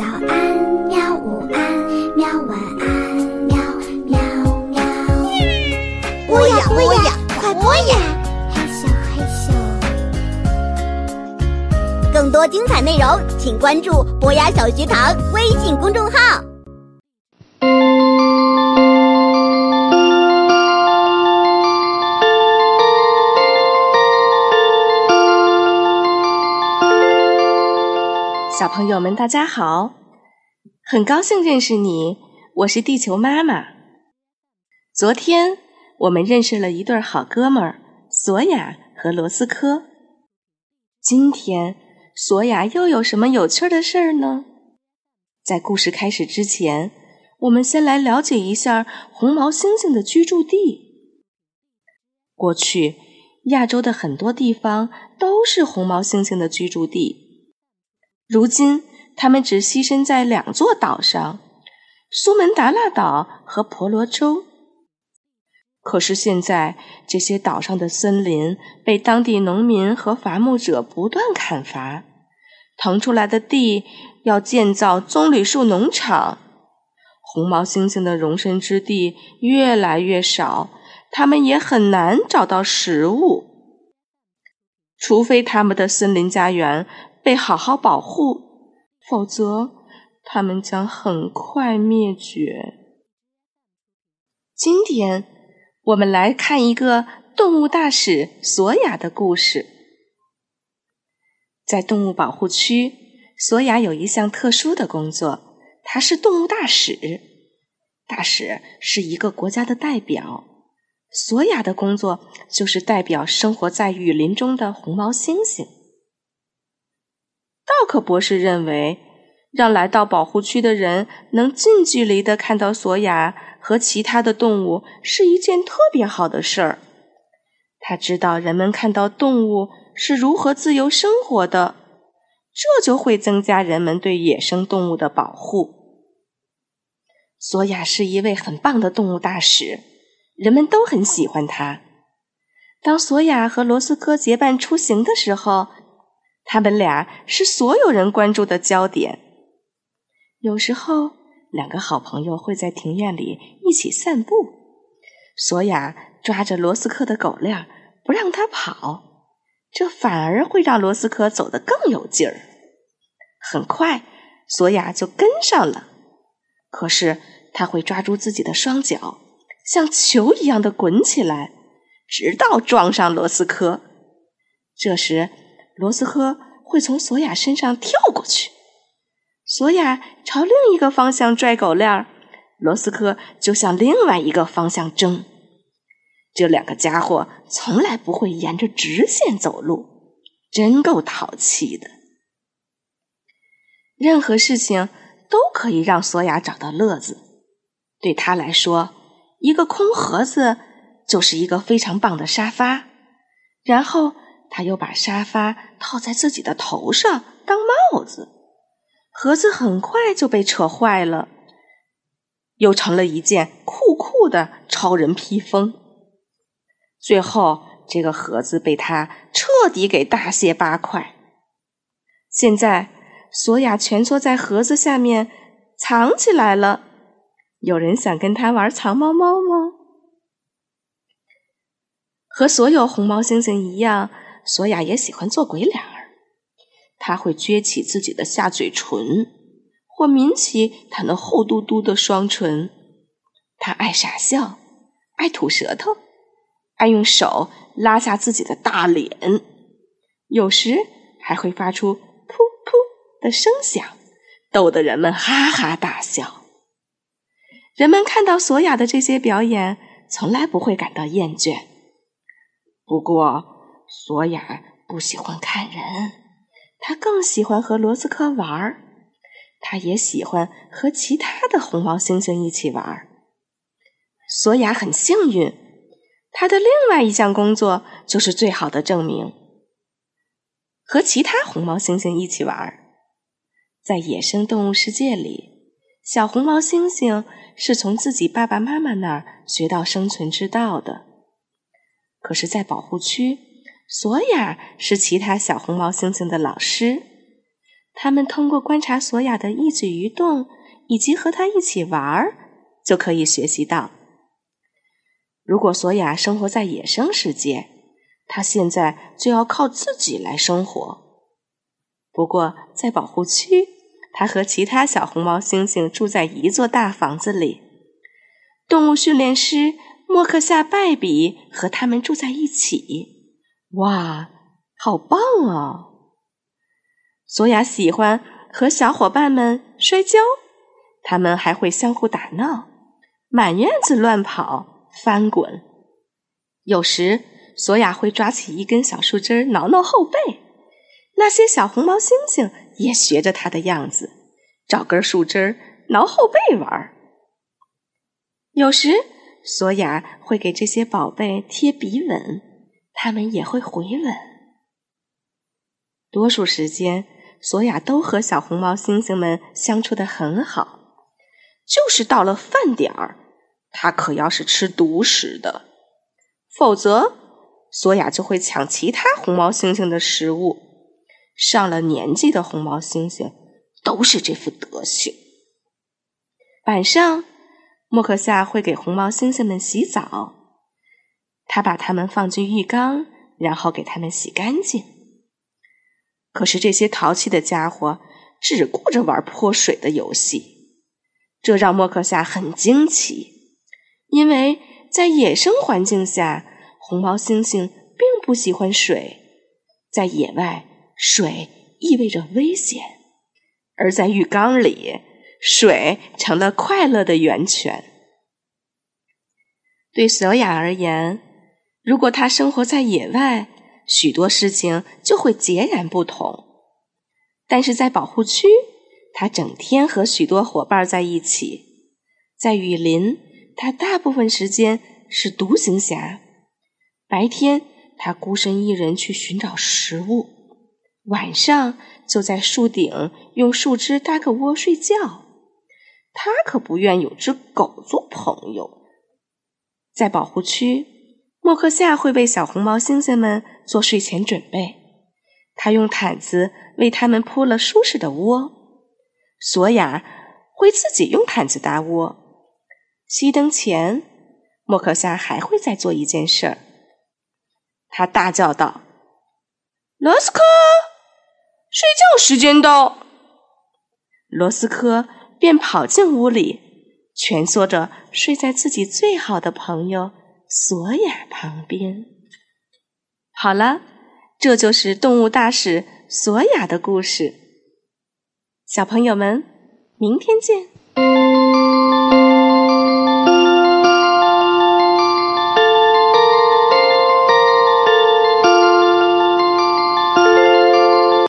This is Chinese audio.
早安，喵！午安，喵！晚安，喵喵喵。播呀播呀，快播呀！嘿咻嘿咻。更多精彩内容，请关注博雅小学堂微信公众号。小朋友们，大家好！很高兴认识你，我是地球妈妈。昨天我们认识了一对好哥们儿索亚和罗斯科。今天索亚又有什么有趣的事儿呢？在故事开始之前，我们先来了解一下红毛猩猩的居住地。过去，亚洲的很多地方都是红毛猩猩的居住地。如今，他们只栖身在两座岛上——苏门答腊岛和婆罗洲。可是现在，这些岛上的森林被当地农民和伐木者不断砍伐，腾出来的地要建造棕榈树农场。红毛猩猩的容身之地越来越少，它们也很难找到食物，除非他们的森林家园。被好好保护，否则它们将很快灭绝。今天我们来看一个动物大使索亚的故事。在动物保护区，索亚有一项特殊的工作，他是动物大使。大使是一个国家的代表，索亚的工作就是代表生活在雨林中的红毛猩猩。道克博士认为，让来到保护区的人能近距离的看到索亚和其他的动物是一件特别好的事儿。他知道人们看到动物是如何自由生活的，这就会增加人们对野生动物的保护。索亚是一位很棒的动物大使，人们都很喜欢他。当索亚和罗斯科结伴出行的时候。他们俩是所有人关注的焦点。有时候，两个好朋友会在庭院里一起散步。索亚抓着罗斯科的狗链，不让他跑，这反而会让罗斯科走得更有劲儿。很快，索亚就跟上了。可是，他会抓住自己的双脚，像球一样的滚起来，直到撞上罗斯科。这时，罗斯科会从索雅身上跳过去，索雅朝另一个方向拽狗链儿，罗斯科就向另外一个方向争。这两个家伙从来不会沿着直线走路，真够淘气的。任何事情都可以让索雅找到乐子。对他来说，一个空盒子就是一个非常棒的沙发。然后。他又把沙发套在自己的头上当帽子，盒子很快就被扯坏了，又成了一件酷酷的超人披风。最后，这个盒子被他彻底给大卸八块。现在，索亚蜷缩在盒子下面藏起来了。有人想跟他玩藏猫猫吗？和所有红毛猩猩一样。索亚也喜欢做鬼脸儿，他会撅起自己的下嘴唇，或抿起他那厚嘟嘟的双唇。他爱傻笑，爱吐舌头，爱用手拉下自己的大脸，有时还会发出“噗噗”的声响，逗得人们哈哈大笑。人们看到索亚的这些表演，从来不会感到厌倦。不过，索亚不喜欢看人，他更喜欢和罗斯科玩儿。他也喜欢和其他的红毛猩猩一起玩儿。索亚很幸运，他的另外一项工作就是最好的证明：和其他红毛猩猩一起玩儿。在野生动物世界里，小红毛猩猩是从自己爸爸妈妈那儿学到生存之道的。可是，在保护区，索亚是其他小红毛猩猩的老师，他们通过观察索亚的一举一动，以及和他一起玩儿，就可以学习到：如果索亚生活在野生世界，他现在就要靠自己来生活。不过在保护区，他和其他小红毛猩猩住在一座大房子里。动物训练师莫克夏拜比和他们住在一起。哇，好棒啊！索亚喜欢和小伙伴们摔跤，他们还会相互打闹，满院子乱跑、翻滚。有时，索亚会抓起一根小树枝挠挠后背，那些小红毛猩猩也学着他的样子，找根树枝挠后背玩。有时，索亚会给这些宝贝贴鼻吻，他们也会回吻。多数时间。索亚都和小红毛猩猩们相处的很好，就是到了饭点儿，他可要是吃独食的，否则索亚就会抢其他红毛猩猩的食物。上了年纪的红毛猩猩都是这副德行。晚上，莫克夏会给红毛猩猩们洗澡，他把它们放进浴缸，然后给它们洗干净。可是这些淘气的家伙只顾着玩泼水的游戏，这让莫克夏很惊奇，因为在野生环境下，红毛猩猩并不喜欢水。在野外，水意味着危险；而在浴缸里，水成了快乐的源泉。对小雅而言，如果他生活在野外，许多事情就会截然不同，但是在保护区，他整天和许多伙伴在一起。在雨林，他大部分时间是独行侠。白天，他孤身一人去寻找食物；晚上，就在树顶用树枝搭个窝睡觉。他可不愿有只狗做朋友。在保护区。莫克夏会为小红毛猩猩们做睡前准备，他用毯子为它们铺了舒适的窝。索亚会自己用毯子搭窝。熄灯前，莫克夏还会再做一件事儿。他大叫道：“罗斯科，睡觉时间到！”罗斯科便跑进屋里，蜷缩着睡在自己最好的朋友。索亚旁边。好了，这就是动物大使索雅的故事。小朋友们，明天见。